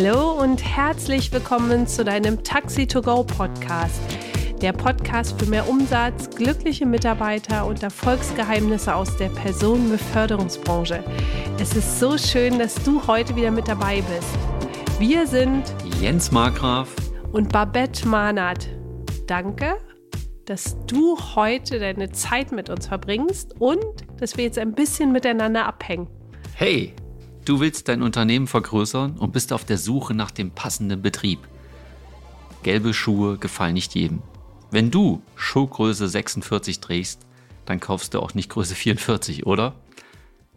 Hallo und herzlich willkommen zu deinem Taxi to Go Podcast. Der Podcast für mehr Umsatz, glückliche Mitarbeiter und Erfolgsgeheimnisse aus der Personenbeförderungsbranche. Es ist so schön, dass du heute wieder mit dabei bist. Wir sind Jens Markgraf und Babette Mahnert. Danke, dass du heute deine Zeit mit uns verbringst und dass wir jetzt ein bisschen miteinander abhängen. Hey, Du willst dein Unternehmen vergrößern und bist auf der Suche nach dem passenden Betrieb. Gelbe Schuhe gefallen nicht jedem. Wenn du Schuhgröße 46 trägst, dann kaufst du auch nicht Größe 44, oder?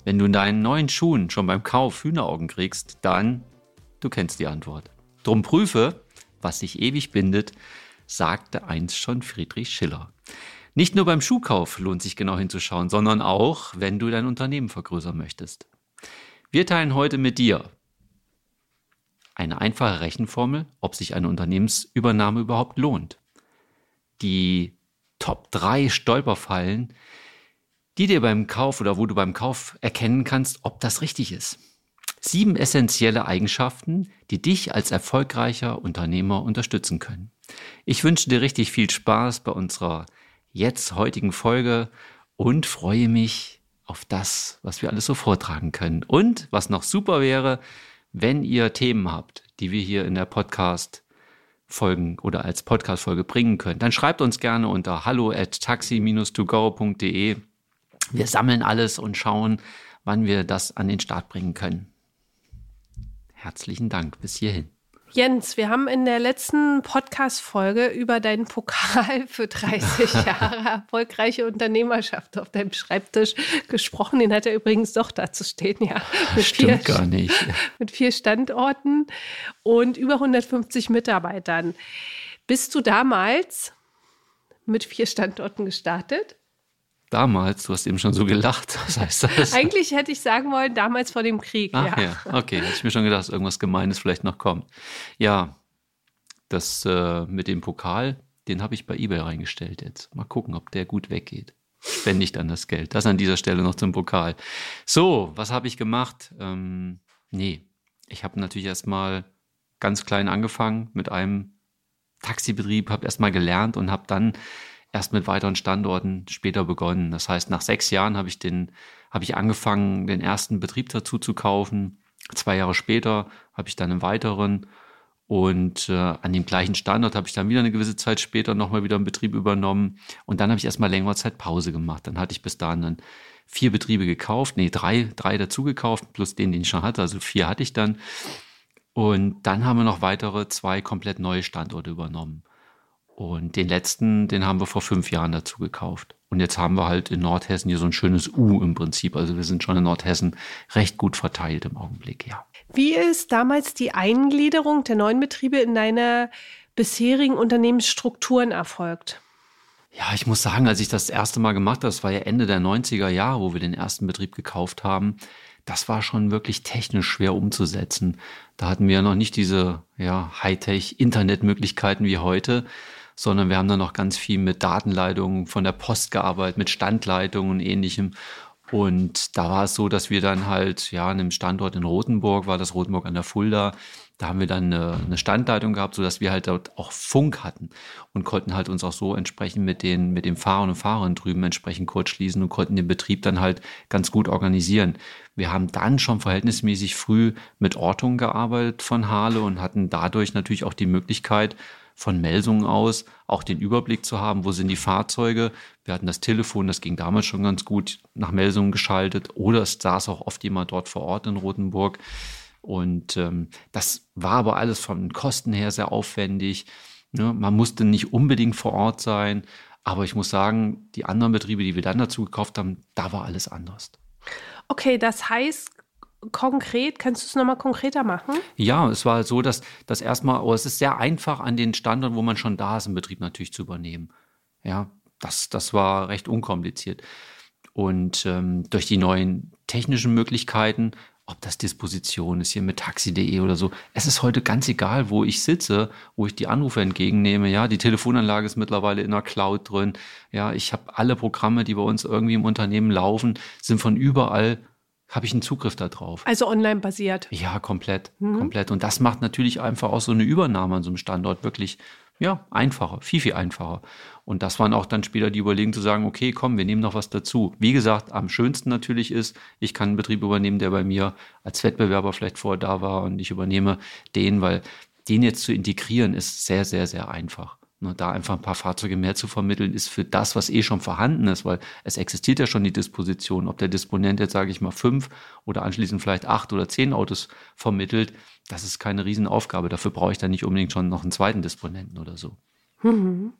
Wenn du in deinen neuen Schuhen schon beim Kauf Hühneraugen kriegst, dann, du kennst die Antwort. Drum prüfe, was sich ewig bindet, sagte einst schon Friedrich Schiller. Nicht nur beim Schuhkauf lohnt sich genau hinzuschauen, sondern auch, wenn du dein Unternehmen vergrößern möchtest. Wir teilen heute mit dir eine einfache Rechenformel, ob sich eine Unternehmensübernahme überhaupt lohnt. Die Top 3 Stolperfallen, die dir beim Kauf oder wo du beim Kauf erkennen kannst, ob das richtig ist. Sieben essentielle Eigenschaften, die dich als erfolgreicher Unternehmer unterstützen können. Ich wünsche dir richtig viel Spaß bei unserer jetzt heutigen Folge und freue mich, auf das, was wir alles so vortragen können. Und was noch super wäre, wenn ihr Themen habt, die wir hier in der Podcast Folgen oder als Podcast-Folge bringen könnt, dann schreibt uns gerne unter hallo at taxi-to-go.de. Wir sammeln alles und schauen, wann wir das an den Start bringen können. Herzlichen Dank bis hierhin. Jens, wir haben in der letzten Podcast-Folge über deinen Pokal für 30 Jahre erfolgreiche Unternehmerschaft auf deinem Schreibtisch gesprochen. Den hat er übrigens doch dazu stehen, ja. Mit Stimmt vier, gar nicht. Mit vier Standorten und über 150 Mitarbeitern. Bist du damals mit vier Standorten gestartet? Damals, du hast eben schon so gelacht. Was heißt das? Eigentlich hätte ich sagen wollen, damals vor dem Krieg. Ach, ja. ja, okay. Hätte ich mir schon gedacht, dass irgendwas Gemeines vielleicht noch kommt. Ja, das äh, mit dem Pokal, den habe ich bei eBay reingestellt jetzt. Mal gucken, ob der gut weggeht. Spende ich dann das Geld. Das an dieser Stelle noch zum Pokal. So, was habe ich gemacht? Ähm, nee, ich habe natürlich erstmal ganz klein angefangen mit einem Taxibetrieb, habe erstmal gelernt und habe dann erst mit weiteren Standorten später begonnen. Das heißt, nach sechs Jahren habe ich den, habe ich angefangen, den ersten Betrieb dazu zu kaufen. Zwei Jahre später habe ich dann einen weiteren und äh, an dem gleichen Standort habe ich dann wieder eine gewisse Zeit später nochmal wieder einen Betrieb übernommen. Und dann habe ich erstmal längere Zeit Pause gemacht. Dann hatte ich bis dahin dann vier Betriebe gekauft, nee, drei, drei dazu gekauft, plus den, den ich schon hatte. Also vier hatte ich dann. Und dann haben wir noch weitere zwei komplett neue Standorte übernommen. Und den letzten, den haben wir vor fünf Jahren dazu gekauft. Und jetzt haben wir halt in Nordhessen hier so ein schönes U im Prinzip. Also wir sind schon in Nordhessen recht gut verteilt im Augenblick, ja. Wie ist damals die Eingliederung der neuen Betriebe in deine bisherigen Unternehmensstrukturen erfolgt? Ja, ich muss sagen, als ich das erste Mal gemacht habe, das war ja Ende der 90er Jahre, wo wir den ersten Betrieb gekauft haben, das war schon wirklich technisch schwer umzusetzen. Da hatten wir ja noch nicht diese ja, Hightech-Internetmöglichkeiten wie heute sondern wir haben dann noch ganz viel mit Datenleitungen von der Post gearbeitet, mit Standleitungen und ähnlichem. Und da war es so, dass wir dann halt, ja, an einem Standort in Rothenburg, war das Rothenburg an der Fulda, da haben wir dann eine, eine Standleitung gehabt, sodass wir halt dort auch Funk hatten und konnten halt uns auch so entsprechend mit den, mit den Fahrern und Fahrern drüben entsprechend kurz schließen und konnten den Betrieb dann halt ganz gut organisieren. Wir haben dann schon verhältnismäßig früh mit Ortung gearbeitet von Hale und hatten dadurch natürlich auch die Möglichkeit, von Melsungen aus auch den Überblick zu haben, wo sind die Fahrzeuge. Wir hatten das Telefon, das ging damals schon ganz gut nach Melsungen geschaltet oder es saß auch oft jemand dort vor Ort in Rothenburg. Und ähm, das war aber alles von den Kosten her sehr aufwendig. Ne? Man musste nicht unbedingt vor Ort sein. Aber ich muss sagen, die anderen Betriebe, die wir dann dazu gekauft haben, da war alles anders. Okay, das heißt, konkret, kannst du es nochmal konkreter machen? Ja, es war so, dass das erstmal, oh, es ist sehr einfach an den Standorten, wo man schon da ist, im Betrieb natürlich zu übernehmen. Ja, das, das war recht unkompliziert. Und ähm, durch die neuen technischen Möglichkeiten, ob das Disposition ist hier mit taxi.de oder so, es ist heute ganz egal, wo ich sitze, wo ich die Anrufe entgegennehme. Ja, die Telefonanlage ist mittlerweile in der Cloud drin. Ja, ich habe alle Programme, die bei uns irgendwie im Unternehmen laufen, sind von überall habe ich einen Zugriff darauf. Also online basiert. Ja, komplett, mhm. komplett. Und das macht natürlich einfach auch so eine Übernahme an so einem Standort wirklich ja, einfacher, viel, viel einfacher. Und das waren auch dann später die Überlegungen zu sagen, okay, komm, wir nehmen noch was dazu. Wie gesagt, am schönsten natürlich ist, ich kann einen Betrieb übernehmen, der bei mir als Wettbewerber vielleicht vorher da war und ich übernehme den, weil den jetzt zu integrieren ist sehr, sehr, sehr einfach. Ne, da einfach ein paar Fahrzeuge mehr zu vermitteln, ist für das, was eh schon vorhanden ist, weil es existiert ja schon die Disposition. Ob der Disponent jetzt, sage ich mal, fünf oder anschließend vielleicht acht oder zehn Autos vermittelt, das ist keine Riesenaufgabe. Dafür brauche ich dann nicht unbedingt schon noch einen zweiten Disponenten oder so. Mhm.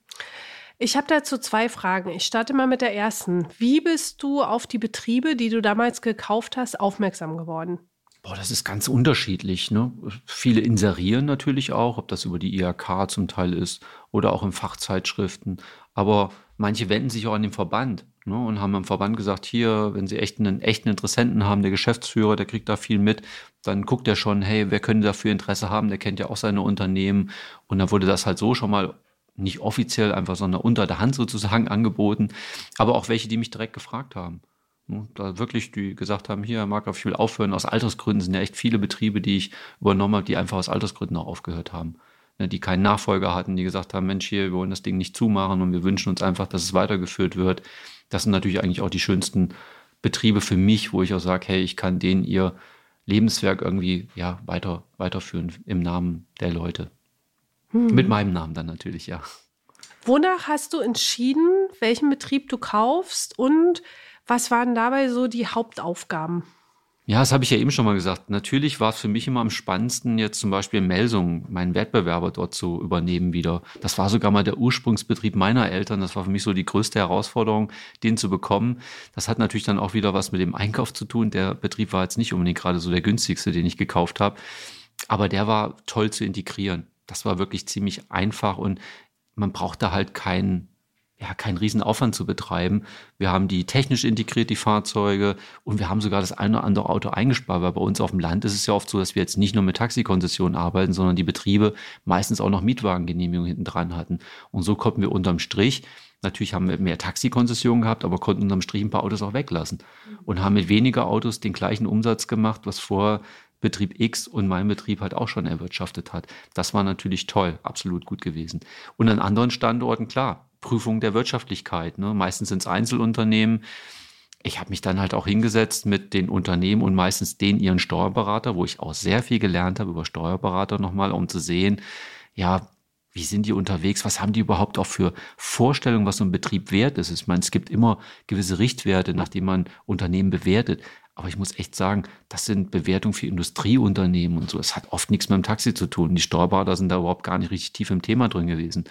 Ich habe dazu zwei Fragen. Ich starte mal mit der ersten. Wie bist du auf die Betriebe, die du damals gekauft hast, aufmerksam geworden? Boah, das ist ganz unterschiedlich. Ne? Viele inserieren natürlich auch, ob das über die IHK zum Teil ist oder auch in Fachzeitschriften. Aber manche wenden sich auch an den Verband ne? und haben am Verband gesagt, hier, wenn sie echt einen echten Interessenten haben, der Geschäftsführer, der kriegt da viel mit, dann guckt er schon, hey, wer könnte dafür Interesse haben, der kennt ja auch seine Unternehmen. Und dann wurde das halt so schon mal nicht offiziell einfach, sondern unter der Hand sozusagen angeboten. Aber auch welche, die mich direkt gefragt haben. Ne, da wirklich, die gesagt haben, hier, Marc, ich will aufhören. Aus Altersgründen sind ja echt viele Betriebe, die ich übernommen habe, die einfach aus Altersgründen auch aufgehört haben. Ne, die keinen Nachfolger hatten, die gesagt haben, Mensch, hier, wir wollen das Ding nicht zumachen und wir wünschen uns einfach, dass es weitergeführt wird. Das sind natürlich eigentlich auch die schönsten Betriebe für mich, wo ich auch sage, hey, ich kann denen ihr Lebenswerk irgendwie ja, weiter, weiterführen im Namen der Leute. Hm. Mit meinem Namen dann natürlich, ja. Wonach hast du entschieden, welchen Betrieb du kaufst und was waren dabei so die Hauptaufgaben? Ja, das habe ich ja eben schon mal gesagt. Natürlich war es für mich immer am spannendsten, jetzt zum Beispiel in Melsung meinen Wettbewerber dort zu übernehmen wieder. Das war sogar mal der Ursprungsbetrieb meiner Eltern. Das war für mich so die größte Herausforderung, den zu bekommen. Das hat natürlich dann auch wieder was mit dem Einkauf zu tun. Der Betrieb war jetzt nicht unbedingt gerade so der günstigste, den ich gekauft habe. Aber der war toll zu integrieren. Das war wirklich ziemlich einfach und man brauchte halt keinen ja, keinen Riesenaufwand zu betreiben. Wir haben die technisch integriert, die Fahrzeuge, und wir haben sogar das eine oder andere Auto eingespart, weil bei uns auf dem Land ist es ja oft so, dass wir jetzt nicht nur mit Taxikonzessionen arbeiten, sondern die Betriebe meistens auch noch Mietwagengenehmigungen hinten dran hatten. Und so konnten wir unterm Strich Natürlich haben wir mehr Taxikonzessionen gehabt, aber konnten unterm Strich ein paar Autos auch weglassen und haben mit weniger Autos den gleichen Umsatz gemacht, was vor Betrieb X und mein Betrieb halt auch schon erwirtschaftet hat. Das war natürlich toll, absolut gut gewesen. Und an anderen Standorten, klar, Prüfung der Wirtschaftlichkeit. Ne? Meistens sind es Einzelunternehmen. Ich habe mich dann halt auch hingesetzt mit den Unternehmen und meistens den ihren Steuerberater, wo ich auch sehr viel gelernt habe über Steuerberater nochmal, um zu sehen, ja, wie sind die unterwegs? Was haben die überhaupt auch für Vorstellungen, was so ein Betrieb wert ist? Ich meine, es gibt immer gewisse Richtwerte, nach denen man Unternehmen bewertet. Aber ich muss echt sagen, das sind Bewertungen für Industrieunternehmen und so. Es hat oft nichts mit dem Taxi zu tun. Die Steuerberater sind da überhaupt gar nicht richtig tief im Thema drin gewesen.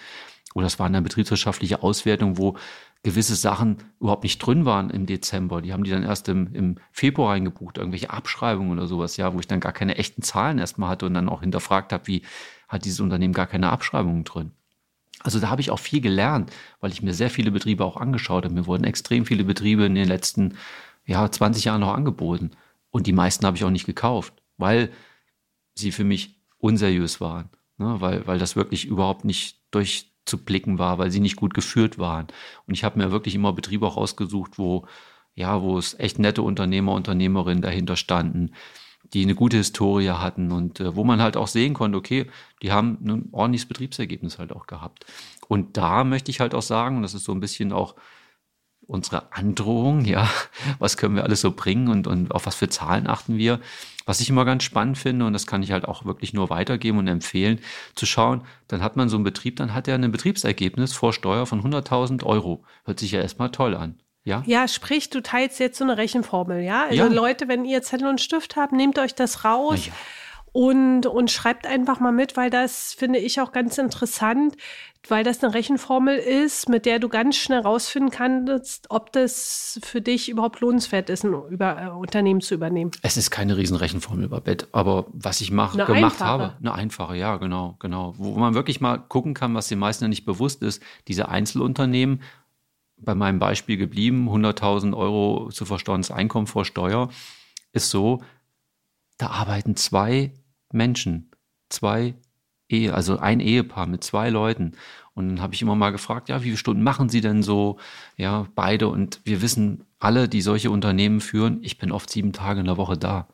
Oder es war eine betriebswirtschaftliche Auswertung, wo gewisse Sachen überhaupt nicht drin waren im Dezember. Die haben die dann erst im, im Februar reingebucht, irgendwelche Abschreibungen oder sowas, ja, wo ich dann gar keine echten Zahlen erstmal hatte und dann auch hinterfragt habe, wie hat dieses Unternehmen gar keine Abschreibungen drin. Also da habe ich auch viel gelernt, weil ich mir sehr viele Betriebe auch angeschaut habe. Mir wurden extrem viele Betriebe in den letzten ja, 20 Jahren noch angeboten. Und die meisten habe ich auch nicht gekauft, weil sie für mich unseriös waren. Ne? Weil, weil das wirklich überhaupt nicht durch, zu blicken war, weil sie nicht gut geführt waren. Und ich habe mir wirklich immer Betriebe auch ausgesucht, wo, ja, wo es echt nette Unternehmer, Unternehmerinnen dahinter standen, die eine gute Historie hatten und äh, wo man halt auch sehen konnte, okay, die haben ein ordentliches Betriebsergebnis halt auch gehabt. Und da möchte ich halt auch sagen, und das ist so ein bisschen auch unsere Androhung, ja, was können wir alles so bringen und, und auf was für Zahlen achten wir. Was ich immer ganz spannend finde, und das kann ich halt auch wirklich nur weitergeben und empfehlen, zu schauen, dann hat man so einen Betrieb, dann hat er ein Betriebsergebnis vor Steuer von 100.000 Euro. Hört sich ja erstmal toll an. Ja? ja, sprich, du teilst jetzt so eine Rechenformel, ja? Also ja. Leute, wenn ihr Zettel und Stift habt, nehmt euch das raus. Ja und, und schreibt einfach mal mit, weil das finde ich auch ganz interessant, weil das eine Rechenformel ist, mit der du ganz schnell rausfinden kannst, ob das für dich überhaupt lohnenswert ist, ein über, äh, Unternehmen zu übernehmen. Es ist keine Riesenrechenformel über Bett, aber was ich mach, gemacht einfache. habe, eine einfache, ja, genau, genau. Wo man wirklich mal gucken kann, was den meisten ja nicht bewusst ist, diese Einzelunternehmen, bei meinem Beispiel geblieben, 100.000 Euro zu versteuerndes Einkommen vor Steuer, ist so, da arbeiten zwei Menschen, zwei Ehe, also ein Ehepaar mit zwei Leuten. Und dann habe ich immer mal gefragt, ja, wie viele Stunden machen Sie denn so? Ja, beide. Und wir wissen alle, die solche Unternehmen führen, ich bin oft sieben Tage in der Woche da.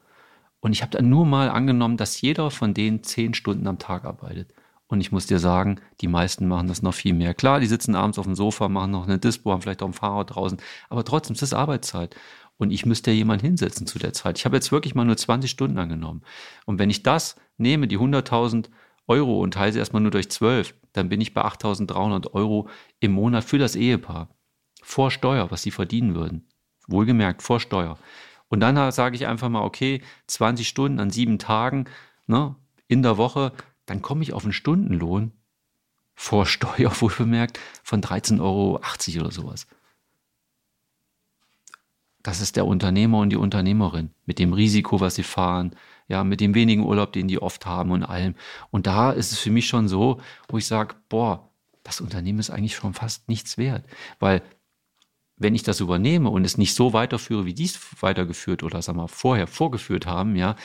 Und ich habe dann nur mal angenommen, dass jeder von denen zehn Stunden am Tag arbeitet. Und ich muss dir sagen, die meisten machen das noch viel mehr. Klar, die sitzen abends auf dem Sofa, machen noch eine Dispo, haben vielleicht auch ein Fahrrad draußen, aber trotzdem ist das Arbeitszeit. Und ich müsste ja jemanden hinsetzen zu der Zeit. Ich habe jetzt wirklich mal nur 20 Stunden angenommen. Und wenn ich das nehme, die 100.000 Euro und teile sie erstmal nur durch 12, dann bin ich bei 8.300 Euro im Monat für das Ehepaar. Vor Steuer, was sie verdienen würden. Wohlgemerkt, vor Steuer. Und dann sage ich einfach mal, okay, 20 Stunden an sieben Tagen ne, in der Woche, dann komme ich auf einen Stundenlohn vor Steuer, wohlbemerkt, von 13,80 Euro oder sowas. Das ist der Unternehmer und die Unternehmerin mit dem Risiko, was sie fahren, ja, mit dem wenigen Urlaub, den die oft haben und allem. Und da ist es für mich schon so, wo ich sage, boah, das Unternehmen ist eigentlich schon fast nichts wert, weil wenn ich das übernehme und es nicht so weiterführe, wie die es weitergeführt oder sag mal vorher vorgeführt haben, ja,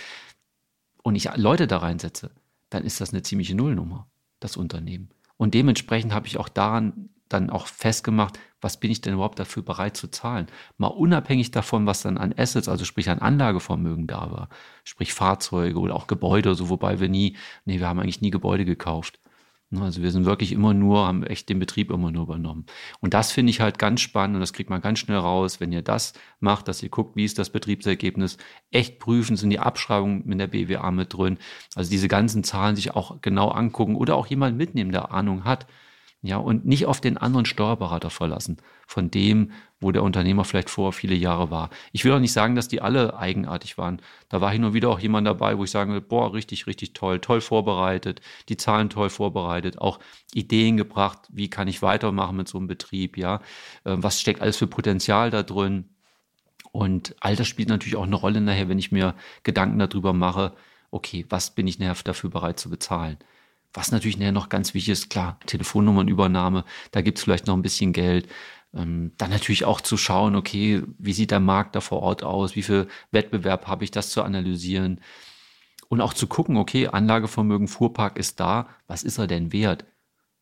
und ich Leute da reinsetze, dann ist das eine ziemliche Nullnummer, das Unternehmen. Und dementsprechend habe ich auch daran dann auch festgemacht, was bin ich denn überhaupt dafür bereit zu zahlen? Mal unabhängig davon, was dann an Assets, also sprich an Anlagevermögen da war, sprich Fahrzeuge oder auch Gebäude, so wobei wir nie, nee, wir haben eigentlich nie Gebäude gekauft. Ne, also wir sind wirklich immer nur, haben echt den Betrieb immer nur übernommen. Und das finde ich halt ganz spannend und das kriegt man ganz schnell raus, wenn ihr das macht, dass ihr guckt, wie ist das Betriebsergebnis, echt prüfen, sind die Abschreibungen mit der BWA mit drin. Also diese ganzen Zahlen sich auch genau angucken oder auch jemand mitnehmen, der Ahnung hat. Ja, und nicht auf den anderen Steuerberater verlassen, von dem, wo der Unternehmer vielleicht vor viele Jahre war. Ich will auch nicht sagen, dass die alle eigenartig waren. Da war hin und wieder auch jemand dabei, wo ich sagen will, boah, richtig, richtig toll, toll vorbereitet, die Zahlen toll vorbereitet, auch Ideen gebracht, wie kann ich weitermachen mit so einem Betrieb, ja, ähm, was steckt alles für Potenzial da drin. Und all das spielt natürlich auch eine Rolle nachher, wenn ich mir Gedanken darüber mache, okay, was bin ich nachher dafür bereit zu bezahlen? Was natürlich noch ganz wichtig ist, klar, Telefonnummernübernahme, da gibt's vielleicht noch ein bisschen Geld. Ähm, dann natürlich auch zu schauen, okay, wie sieht der Markt da vor Ort aus, wie viel Wettbewerb habe ich, das zu analysieren. Und auch zu gucken, okay, Anlagevermögen, Fuhrpark ist da, was ist er denn wert?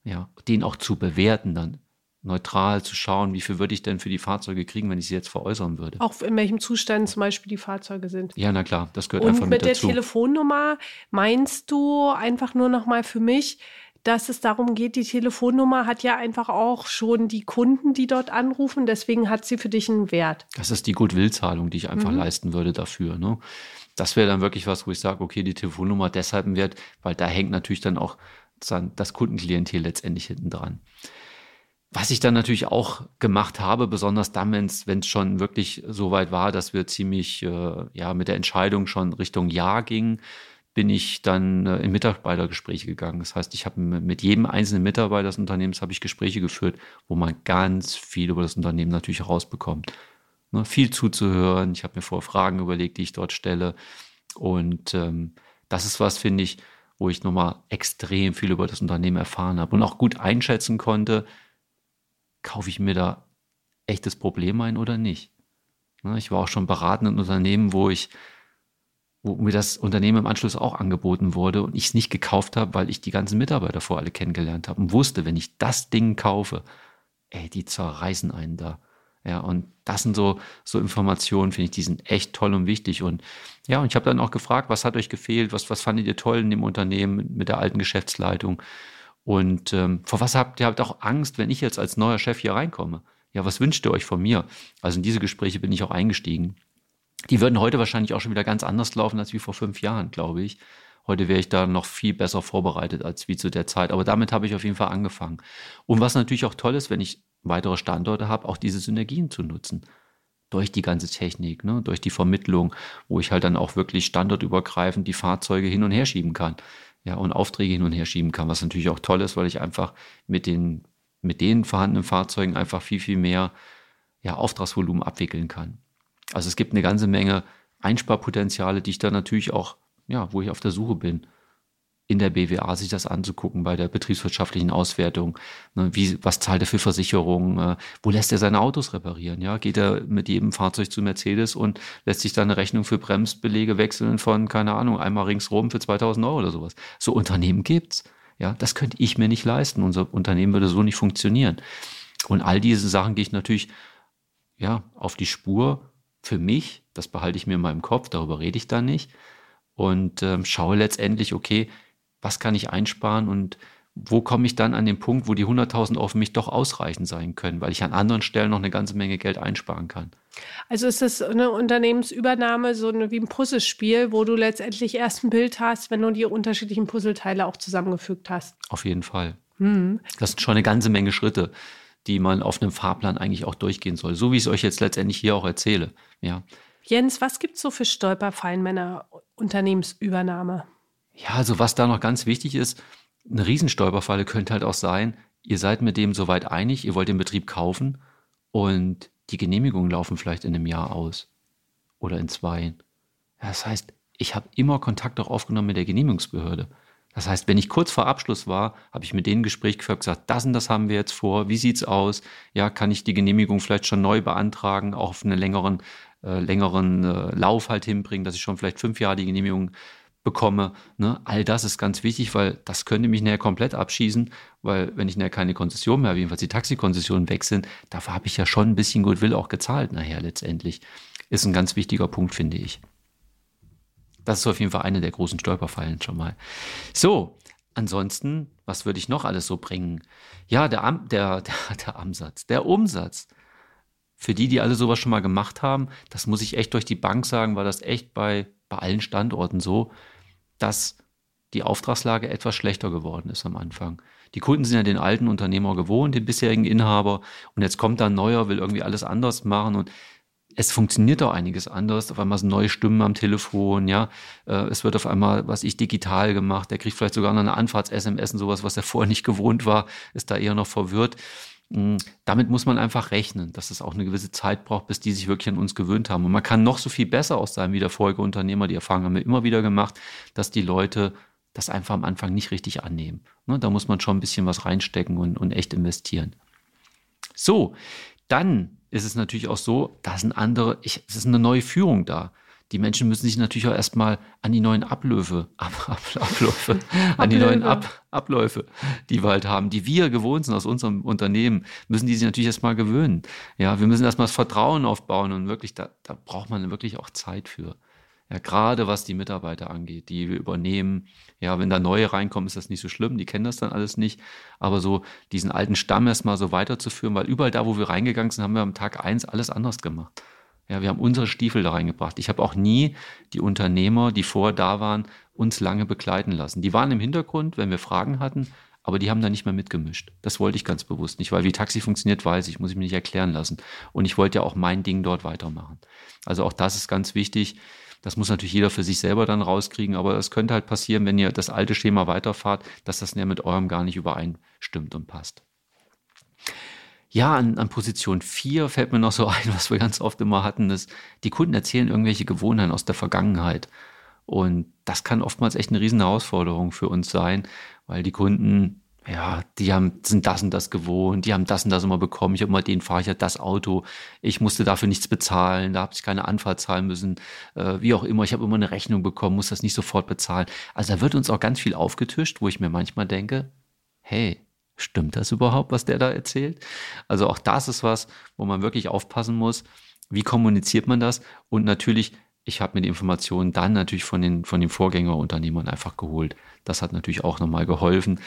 Ja, den auch zu bewerten dann neutral zu schauen, wie viel würde ich denn für die Fahrzeuge kriegen, wenn ich sie jetzt veräußern würde. Auch in welchem Zustand zum Beispiel die Fahrzeuge sind. Ja, na klar, das gehört Und einfach mit, mit dazu. Und mit der Telefonnummer meinst du einfach nur noch mal für mich, dass es darum geht, die Telefonnummer hat ja einfach auch schon die Kunden, die dort anrufen, deswegen hat sie für dich einen Wert. Das ist die Gutwillzahlung, die ich einfach mhm. leisten würde dafür. Ne? Das wäre dann wirklich was, wo ich sage, okay, die Telefonnummer deshalb ein Wert, weil da hängt natürlich dann auch das Kundenklientel letztendlich hinten dran. Was ich dann natürlich auch gemacht habe, besonders dann, wenn es schon wirklich so weit war, dass wir ziemlich äh, ja mit der Entscheidung schon Richtung Ja gingen, bin ich dann äh, in Mitarbeitergespräche gegangen. Das heißt, ich habe mit jedem einzelnen Mitarbeiter des Unternehmens ich Gespräche geführt, wo man ganz viel über das Unternehmen natürlich herausbekommt. Ne, viel zuzuhören. Ich habe mir vorher Fragen überlegt, die ich dort stelle. Und ähm, das ist was, finde ich, wo ich nochmal extrem viel über das Unternehmen erfahren habe und auch gut einschätzen konnte, kaufe ich mir da echtes Problem ein oder nicht. Ne, ich war auch schon beraten in Unternehmen, wo ich, wo mir das Unternehmen im Anschluss auch angeboten wurde und ich es nicht gekauft habe, weil ich die ganzen Mitarbeiter vor alle kennengelernt habe und wusste, wenn ich das Ding kaufe, ey, die zerreißen einen da. Ja, und das sind so, so Informationen, finde ich, die sind echt toll und wichtig. Und ja, und ich habe dann auch gefragt, was hat euch gefehlt, was, was fandet ihr toll in dem Unternehmen mit der alten Geschäftsleitung? Und ähm, vor was habt ihr habt auch Angst, wenn ich jetzt als neuer Chef hier reinkomme? Ja, was wünscht ihr euch von mir? Also in diese Gespräche bin ich auch eingestiegen. Die würden heute wahrscheinlich auch schon wieder ganz anders laufen als wie vor fünf Jahren, glaube ich. Heute wäre ich da noch viel besser vorbereitet als wie zu der Zeit. Aber damit habe ich auf jeden Fall angefangen. Und was natürlich auch toll ist, wenn ich weitere Standorte habe, auch diese Synergien zu nutzen. Durch die ganze Technik, ne? durch die Vermittlung, wo ich halt dann auch wirklich standortübergreifend die Fahrzeuge hin und her schieben kann ja, und Aufträge hin und her schieben kann, was natürlich auch toll ist, weil ich einfach mit den, mit den vorhandenen Fahrzeugen einfach viel, viel mehr ja, Auftragsvolumen abwickeln kann. Also es gibt eine ganze Menge Einsparpotenziale, die ich da natürlich auch, ja, wo ich auf der Suche bin in der BWA sich das anzugucken bei der betriebswirtschaftlichen Auswertung. Ne, wie, was zahlt er für Versicherungen? Äh, wo lässt er seine Autos reparieren? Ja, geht er mit jedem Fahrzeug zu Mercedes und lässt sich da eine Rechnung für Bremsbelege wechseln von, keine Ahnung, einmal ringsrum für 2000 Euro oder sowas. So Unternehmen gibt's. Ja, das könnte ich mir nicht leisten. Unser Unternehmen würde so nicht funktionieren. Und all diese Sachen gehe ich natürlich ja, auf die Spur für mich, das behalte ich mir in meinem Kopf, darüber rede ich dann nicht und ähm, schaue letztendlich, okay, was kann ich einsparen und wo komme ich dann an den Punkt, wo die 100.000 Euro für mich doch ausreichend sein können, weil ich an anderen Stellen noch eine ganze Menge Geld einsparen kann. Also ist das eine Unternehmensübernahme so eine, wie ein Puzzlespiel, wo du letztendlich erst ein Bild hast, wenn du die unterschiedlichen Puzzleteile auch zusammengefügt hast? Auf jeden Fall. Hm. Das sind schon eine ganze Menge Schritte, die man auf einem Fahrplan eigentlich auch durchgehen soll, so wie ich es euch jetzt letztendlich hier auch erzähle. Ja. Jens, was gibt es so für Stolperfallen meiner Unternehmensübernahme? Ja, also was da noch ganz wichtig ist, eine Riesenstolperfalle könnte halt auch sein, ihr seid mit dem soweit einig, ihr wollt den Betrieb kaufen und die Genehmigungen laufen vielleicht in einem Jahr aus oder in zwei. Das heißt, ich habe immer Kontakt auch aufgenommen mit der Genehmigungsbehörde. Das heißt, wenn ich kurz vor Abschluss war, habe ich mit denen ein Gespräch geführt, gesagt, das und das haben wir jetzt vor, wie sieht's aus? Ja, kann ich die Genehmigung vielleicht schon neu beantragen, auch auf einen längeren, äh, längeren äh, Lauf halt hinbringen, dass ich schon vielleicht fünf Jahre die Genehmigung bekomme. Ne? All das ist ganz wichtig, weil das könnte mich näher komplett abschießen, weil wenn ich näher keine Konzession mehr habe, jedenfalls die Taxikonzessionen weg sind, dafür habe ich ja schon ein bisschen Goodwill auch gezahlt nachher letztendlich. Ist ein ganz wichtiger Punkt, finde ich. Das ist auf jeden Fall eine der großen Stolperfallen schon mal. So, ansonsten, was würde ich noch alles so bringen? Ja, der, Am der, der, der Umsatz, der Umsatz. Für die, die alle sowas schon mal gemacht haben, das muss ich echt durch die Bank sagen, war das echt bei, bei allen Standorten so, dass die Auftragslage etwas schlechter geworden ist am Anfang. Die Kunden sind ja den alten Unternehmer gewohnt, den bisherigen Inhaber, und jetzt kommt da ein neuer, will irgendwie alles anders machen und es funktioniert auch einiges anders. Auf einmal sind neue Stimmen am Telefon, ja. Äh, es wird auf einmal, was ich, digital gemacht. Der kriegt vielleicht sogar noch eine Anfahrts-SMS und sowas, was er vorher nicht gewohnt war, ist da eher noch verwirrt. Mm, damit muss man einfach rechnen, dass es auch eine gewisse Zeit braucht, bis die sich wirklich an uns gewöhnt haben. Und man kann noch so viel besser aus sein wie der vorige Unternehmer. Die Erfahrung haben wir immer wieder gemacht, dass die Leute das einfach am Anfang nicht richtig annehmen. Ne, da muss man schon ein bisschen was reinstecken und, und echt investieren. So, dann ist es natürlich auch so, da sind andere, ich, es ist eine neue Führung da. Die Menschen müssen sich natürlich auch erstmal an die neuen Abläufe, Ab, Ab, Abläufe, an die neuen Ab, Abläufe, die wir halt haben, die wir gewohnt sind aus unserem Unternehmen, müssen die sich natürlich erstmal gewöhnen. Ja, wir müssen erstmal das Vertrauen aufbauen und wirklich, da, da braucht man wirklich auch Zeit für. Ja, gerade was die Mitarbeiter angeht, die wir übernehmen. Ja, wenn da neue reinkommen, ist das nicht so schlimm, die kennen das dann alles nicht. Aber so diesen alten Stamm erstmal so weiterzuführen, weil überall da, wo wir reingegangen sind, haben wir am Tag eins alles anders gemacht. Ja, wir haben unsere Stiefel da reingebracht. Ich habe auch nie die Unternehmer, die vorher da waren, uns lange begleiten lassen. Die waren im Hintergrund, wenn wir Fragen hatten, aber die haben da nicht mehr mitgemischt. Das wollte ich ganz bewusst nicht, weil wie Taxi funktioniert, weiß ich, muss ich mir nicht erklären lassen. Und ich wollte ja auch mein Ding dort weitermachen. Also auch das ist ganz wichtig. Das muss natürlich jeder für sich selber dann rauskriegen, aber es könnte halt passieren, wenn ihr das alte Schema weiterfahrt, dass das mit eurem gar nicht übereinstimmt und passt. Ja, an, an Position 4 fällt mir noch so ein, was wir ganz oft immer hatten, ist, die Kunden erzählen irgendwelche Gewohnheiten aus der Vergangenheit. Und das kann oftmals echt eine riesen Herausforderung für uns sein, weil die Kunden ja, die haben, sind das und das gewohnt, die haben das und das immer bekommen. Ich habe mal den fahre ich ja das Auto. Ich musste dafür nichts bezahlen, da habe ich keine Anfahrt zahlen müssen, äh, wie auch immer. Ich habe immer eine Rechnung bekommen, muss das nicht sofort bezahlen. Also da wird uns auch ganz viel aufgetischt, wo ich mir manchmal denke, hey, stimmt das überhaupt, was der da erzählt? Also auch das ist was, wo man wirklich aufpassen muss. Wie kommuniziert man das? Und natürlich, ich habe mir die Informationen dann natürlich von den, von den Vorgängerunternehmern einfach geholt. Das hat natürlich auch nochmal geholfen.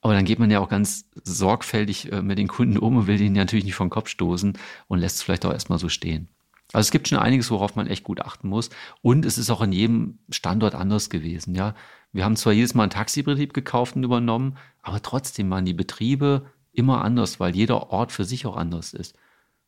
Aber dann geht man ja auch ganz sorgfältig äh, mit den Kunden um und will den natürlich nicht vom Kopf stoßen und lässt es vielleicht auch erstmal so stehen. Also es gibt schon einiges, worauf man echt gut achten muss. Und es ist auch in jedem Standort anders gewesen. Ja, wir haben zwar jedes Mal einen Taxibetrieb gekauft und übernommen, aber trotzdem waren die Betriebe immer anders, weil jeder Ort für sich auch anders ist.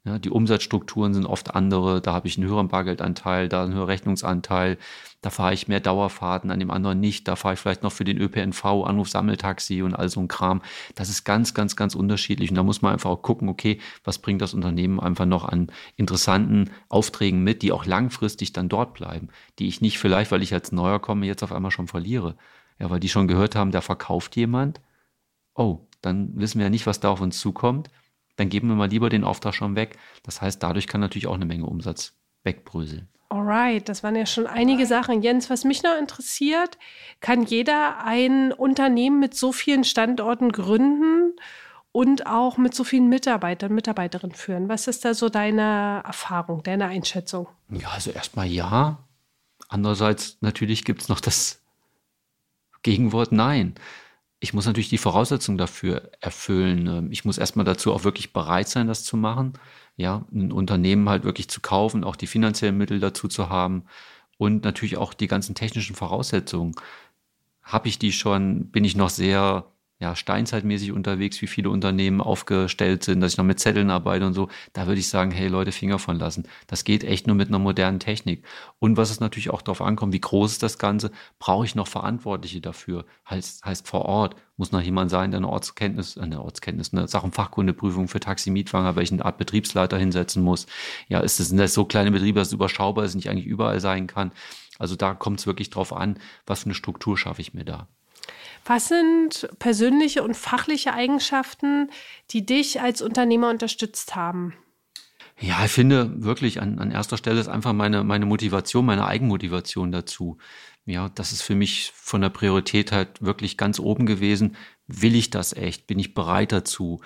Ja, die Umsatzstrukturen sind oft andere. Da habe ich einen höheren Bargeldanteil, da einen höheren Rechnungsanteil. Da fahre ich mehr Dauerfahrten, an dem anderen nicht. Da fahre ich vielleicht noch für den ÖPNV, Anruf, Sammeltaxi und all so ein Kram. Das ist ganz, ganz, ganz unterschiedlich. Und da muss man einfach auch gucken, okay, was bringt das Unternehmen einfach noch an interessanten Aufträgen mit, die auch langfristig dann dort bleiben. Die ich nicht vielleicht, weil ich als Neuer komme, jetzt auf einmal schon verliere. Ja, weil die schon gehört haben, da verkauft jemand. Oh, dann wissen wir ja nicht, was da auf uns zukommt dann geben wir mal lieber den Auftrag schon weg. Das heißt, dadurch kann natürlich auch eine Menge Umsatz wegbröseln. Alright, das waren ja schon einige Sachen. Jens, was mich noch interessiert, kann jeder ein Unternehmen mit so vielen Standorten gründen? und auch mit so vielen Mitarbeitern, Mitarbeiterinnen führen? Was ist da so deine Erfahrung, deine Einschätzung? Ja, also erstmal ja. Andererseits natürlich gibt es noch das Gegenwort Nein. Ich muss natürlich die Voraussetzungen dafür erfüllen. Ähm, ich muss erstmal dazu auch wirklich bereit sein, das zu machen. Ja, ein Unternehmen halt wirklich zu kaufen, auch die finanziellen Mittel dazu zu haben und natürlich auch die ganzen technischen Voraussetzungen. Habe ich die schon? Bin ich noch sehr ja, steinzeitmäßig unterwegs, wie viele Unternehmen aufgestellt sind, dass ich noch mit Zetteln arbeite und so, da würde ich sagen, hey Leute, Finger von lassen. Das geht echt nur mit einer modernen Technik. Und was es natürlich auch darauf ankommt, wie groß ist das Ganze, brauche ich noch Verantwortliche dafür. Heißt, heißt vor Ort, muss noch jemand sein, der eine Ortskenntnis, äh, eine Ortskenntnis, eine Sachenfachkundeprüfung für Taxi-Mietwanger, welchen Art Betriebsleiter hinsetzen muss. Ja, ist es, sind das so kleine Betriebe, dass es überschaubar ist, nicht eigentlich überall sein kann. Also da kommt es wirklich drauf an, was für eine Struktur schaffe ich mir da. Was sind persönliche und fachliche Eigenschaften, die dich als Unternehmer unterstützt haben? Ja, ich finde wirklich an, an erster Stelle ist einfach meine, meine Motivation, meine Eigenmotivation dazu. Ja, das ist für mich von der Priorität halt wirklich ganz oben gewesen. Will ich das echt? Bin ich bereit dazu?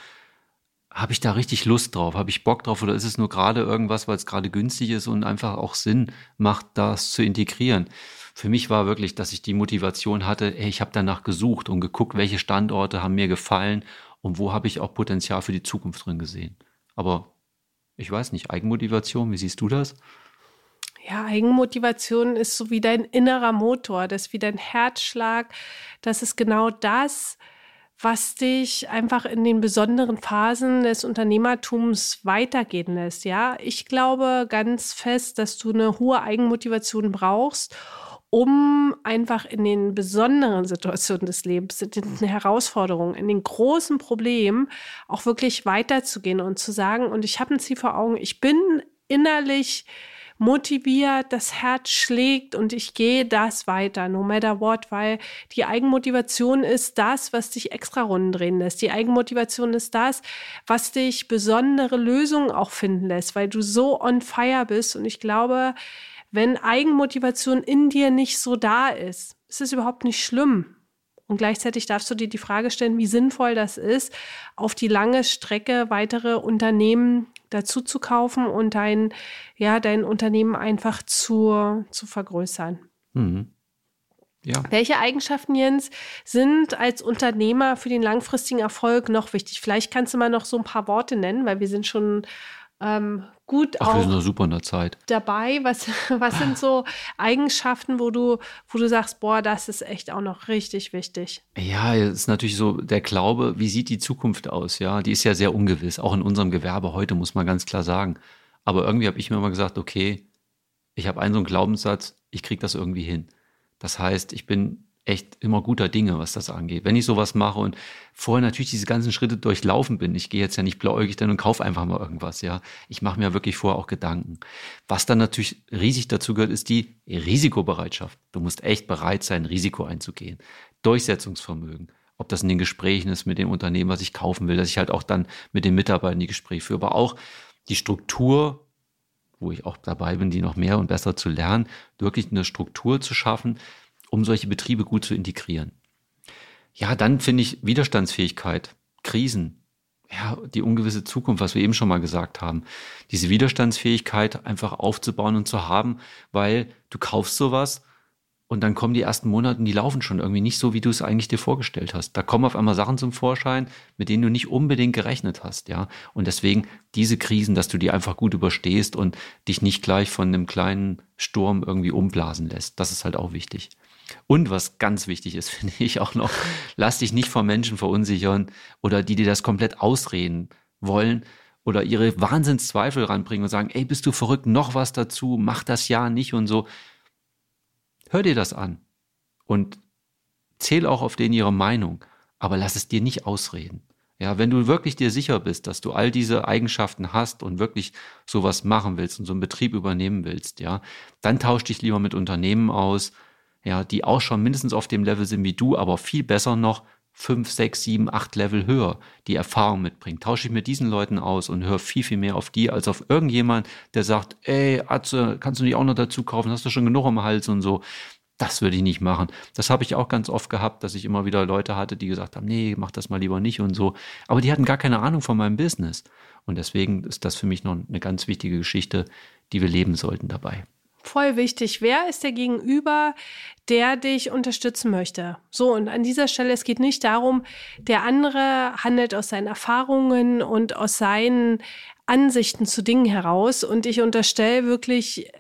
Habe ich da richtig Lust drauf? Habe ich Bock drauf? Oder ist es nur gerade irgendwas, weil es gerade günstig ist und einfach auch Sinn macht, das zu integrieren? Für mich war wirklich, dass ich die Motivation hatte, ey, ich habe danach gesucht und geguckt, welche Standorte haben mir gefallen und wo habe ich auch Potenzial für die Zukunft drin gesehen. Aber ich weiß nicht, Eigenmotivation, wie siehst du das? Ja, Eigenmotivation ist so wie dein innerer Motor, das ist wie dein Herzschlag. Das ist genau das, was dich einfach in den besonderen Phasen des Unternehmertums weitergehen lässt. Ja, ich glaube ganz fest, dass du eine hohe Eigenmotivation brauchst, um einfach in den besonderen Situationen des Lebens, in den Herausforderungen, in den großen Problemen auch wirklich weiterzugehen und zu sagen, und ich habe ein Ziel vor Augen, ich bin innerlich motiviert, das Herz schlägt und ich gehe das weiter, no matter what, weil die Eigenmotivation ist das, was dich extra Runden drehen lässt. Die Eigenmotivation ist das, was dich besondere Lösungen auch finden lässt, weil du so on fire bist und ich glaube, wenn Eigenmotivation in dir nicht so da ist, ist es überhaupt nicht schlimm. Und gleichzeitig darfst du dir die Frage stellen, wie sinnvoll das ist, auf die lange Strecke weitere Unternehmen dazu zu kaufen und dein, ja, dein Unternehmen einfach zu, zu vergrößern. Mhm. Ja. Welche Eigenschaften, Jens, sind als Unternehmer für den langfristigen Erfolg noch wichtig? Vielleicht kannst du mal noch so ein paar Worte nennen, weil wir sind schon ähm, gut Ach, auch wir sind super in der Zeit. dabei. Was, was sind so Eigenschaften, wo du, wo du sagst, boah, das ist echt auch noch richtig wichtig? Ja, es ist natürlich so der Glaube, wie sieht die Zukunft aus? Ja, die ist ja sehr ungewiss, auch in unserem Gewerbe heute, muss man ganz klar sagen. Aber irgendwie habe ich mir immer gesagt, okay, ich habe einen so einen Glaubenssatz, ich kriege das irgendwie hin. Das heißt, ich bin echt immer guter Dinge, was das angeht. Wenn ich sowas mache und vorher natürlich diese ganzen Schritte durchlaufen bin, ich gehe jetzt ja nicht blauäugig dann und kaufe einfach mal irgendwas, ja. Ich mache mir wirklich vorher auch Gedanken. Was dann natürlich riesig dazu gehört, ist die Risikobereitschaft. Du musst echt bereit sein, Risiko einzugehen. Durchsetzungsvermögen. Ob das in den Gesprächen ist mit dem Unternehmen, was ich kaufen will, dass ich halt auch dann mit den Mitarbeitern die Gespräche führe, aber auch die Struktur, wo ich auch dabei bin, die noch mehr und besser zu lernen, wirklich eine Struktur zu schaffen, um solche Betriebe gut zu integrieren. Ja, dann finde ich Widerstandsfähigkeit, Krisen, ja, die ungewisse Zukunft, was wir eben schon mal gesagt haben. Diese Widerstandsfähigkeit einfach aufzubauen und zu haben, weil du kaufst sowas und dann kommen die ersten Monate und die laufen schon irgendwie nicht so, wie du es eigentlich dir vorgestellt hast. Da kommen auf einmal Sachen zum Vorschein, mit denen du nicht unbedingt gerechnet hast, ja. Und deswegen diese Krisen, dass du die einfach gut überstehst und dich nicht gleich von einem kleinen Sturm irgendwie umblasen lässt. Das ist halt auch wichtig. Und was ganz wichtig ist, finde ich auch noch, lass dich nicht von Menschen verunsichern oder die dir das komplett ausreden wollen oder ihre Wahnsinnszweifel ranbringen und sagen, ey, bist du verrückt, noch was dazu, mach das ja nicht und so. Hör dir das an und zähl auch auf denen ihre Meinung, aber lass es dir nicht ausreden. Ja, wenn du wirklich dir sicher bist, dass du all diese Eigenschaften hast und wirklich sowas machen willst und so einen Betrieb übernehmen willst, ja, dann tausch dich lieber mit Unternehmen aus, ja, die auch schon mindestens auf dem Level sind wie du, aber viel besser noch fünf, sechs, sieben, acht Level höher die Erfahrung mitbringen. Tausche ich mit diesen Leuten aus und höre viel, viel mehr auf die als auf irgendjemand, der sagt, ey, Atze, kannst du nicht auch noch dazu kaufen? Hast du schon genug am Hals und so. das würde ich nicht machen. Das habe ich auch ganz oft gehabt, dass ich immer wieder Leute hatte, die gesagt haben, nee, mach das mal lieber nicht und so. Aber die hatten gar keine Ahnung von meinem Business. Und deswegen ist das für mich noch eine ganz wichtige Geschichte, die wir leben sollten dabei. Voll wichtig. Wer ist der Gegenüber, der dich unterstützen möchte? So, und an dieser Stelle, es geht nicht darum, der andere handelt aus seinen Erfahrungen und aus seinen Ansichten zu Dingen heraus. Und ich unterstelle wirklich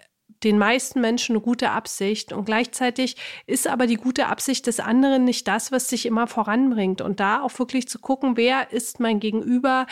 den meisten Menschen eine gute Absicht und gleichzeitig ist aber die gute Absicht des anderen nicht das, was sich immer voranbringt. Und da auch wirklich zu gucken, wer ist mein Gegenüber,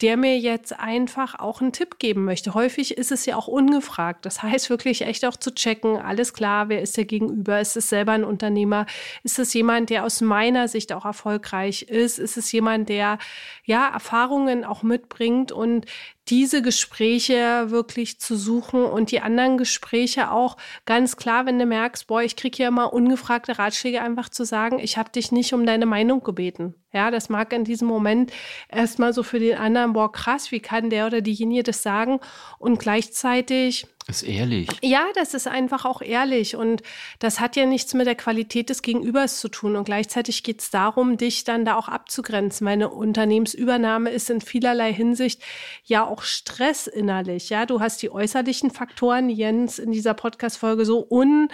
der mir jetzt einfach auch einen Tipp geben möchte. Häufig ist es ja auch ungefragt. Das heißt wirklich echt auch zu checken, alles klar, wer ist der Gegenüber? Ist es selber ein Unternehmer? Ist es jemand, der aus meiner Sicht auch erfolgreich ist? Ist es jemand, der ja Erfahrungen auch mitbringt und diese Gespräche wirklich zu suchen und die anderen Gespräche auch ganz klar, wenn du merkst, boah, ich kriege hier immer ungefragte Ratschläge, einfach zu sagen, ich habe dich nicht um deine Meinung gebeten. Ja, das mag in diesem Moment erstmal so für den anderen, boah, krass, wie kann der oder diejenige das sagen? Und gleichzeitig. Ist ehrlich. Ja, das ist einfach auch ehrlich. Und das hat ja nichts mit der Qualität des Gegenübers zu tun. Und gleichzeitig geht es darum, dich dann da auch abzugrenzen. Meine Unternehmensübernahme ist in vielerlei Hinsicht ja auch Stress innerlich. Ja, du hast die äußerlichen Faktoren, Jens, in dieser Podcast-Folge so un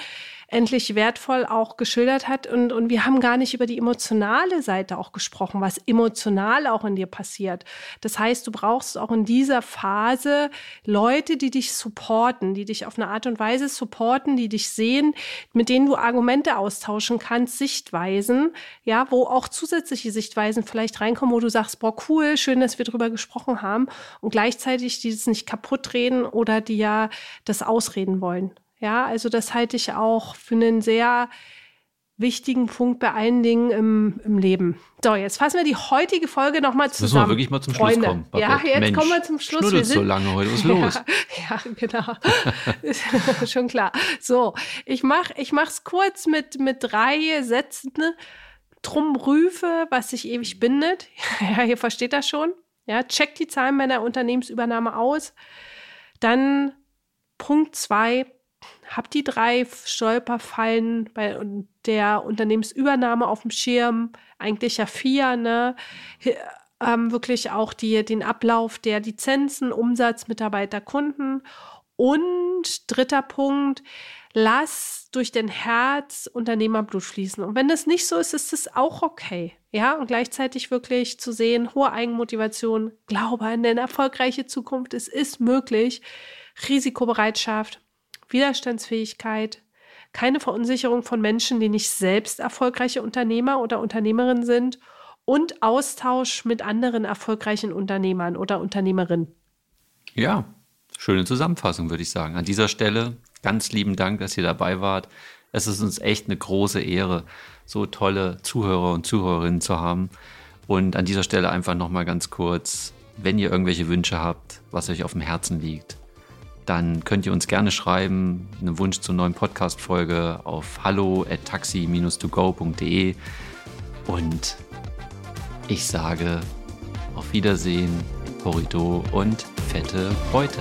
endlich wertvoll auch geschildert hat. Und, und wir haben gar nicht über die emotionale Seite auch gesprochen, was emotional auch in dir passiert. Das heißt, du brauchst auch in dieser Phase Leute, die dich supporten, die dich auf eine Art und Weise supporten, die dich sehen, mit denen du Argumente austauschen kannst, Sichtweisen, ja, wo auch zusätzliche Sichtweisen vielleicht reinkommen, wo du sagst, boah, cool, schön, dass wir drüber gesprochen haben und gleichzeitig dieses nicht kaputt reden oder die ja das ausreden wollen. Ja, also das halte ich auch für einen sehr wichtigen Punkt bei allen Dingen im, im Leben. So, jetzt fassen wir die heutige Folge nochmal zusammen. Müssen wir wirklich mal zum Schluss Freunde. kommen. Ja, jetzt Mensch, kommen wir zum Schluss. Wir sind so lange heute. Was ist los? Ja, genau. ist schon klar. So, ich mache ich mach's kurz mit, mit drei Sätzen. Drum Rüfe, was sich ewig bindet. ja, ihr versteht das schon. Ja, checkt die Zahlen bei der Unternehmensübernahme aus. Dann Punkt zwei, habe die drei Stolperfallen bei der Unternehmensübernahme auf dem Schirm, eigentlich ja vier, ne? Ähm, wirklich auch die, den Ablauf der Lizenzen, Umsatz, Mitarbeiter, Kunden. Und dritter Punkt, lass durch dein Herz Unternehmerblut fließen. Und wenn das nicht so ist, ist es auch okay. Ja, und gleichzeitig wirklich zu sehen, hohe Eigenmotivation, Glaube an eine erfolgreiche Zukunft, es ist möglich, Risikobereitschaft, Widerstandsfähigkeit, keine Verunsicherung von Menschen, die nicht selbst erfolgreiche Unternehmer oder Unternehmerinnen sind und Austausch mit anderen erfolgreichen Unternehmern oder Unternehmerinnen. Ja, schöne Zusammenfassung, würde ich sagen. An dieser Stelle ganz lieben Dank, dass ihr dabei wart. Es ist uns echt eine große Ehre, so tolle Zuhörer und Zuhörerinnen zu haben. Und an dieser Stelle einfach nochmal ganz kurz, wenn ihr irgendwelche Wünsche habt, was euch auf dem Herzen liegt, dann könnt ihr uns gerne schreiben, einen Wunsch zur neuen Podcast-Folge auf hallo at taxi-togo.de und ich sage auf Wiedersehen, Horrido und fette Beute.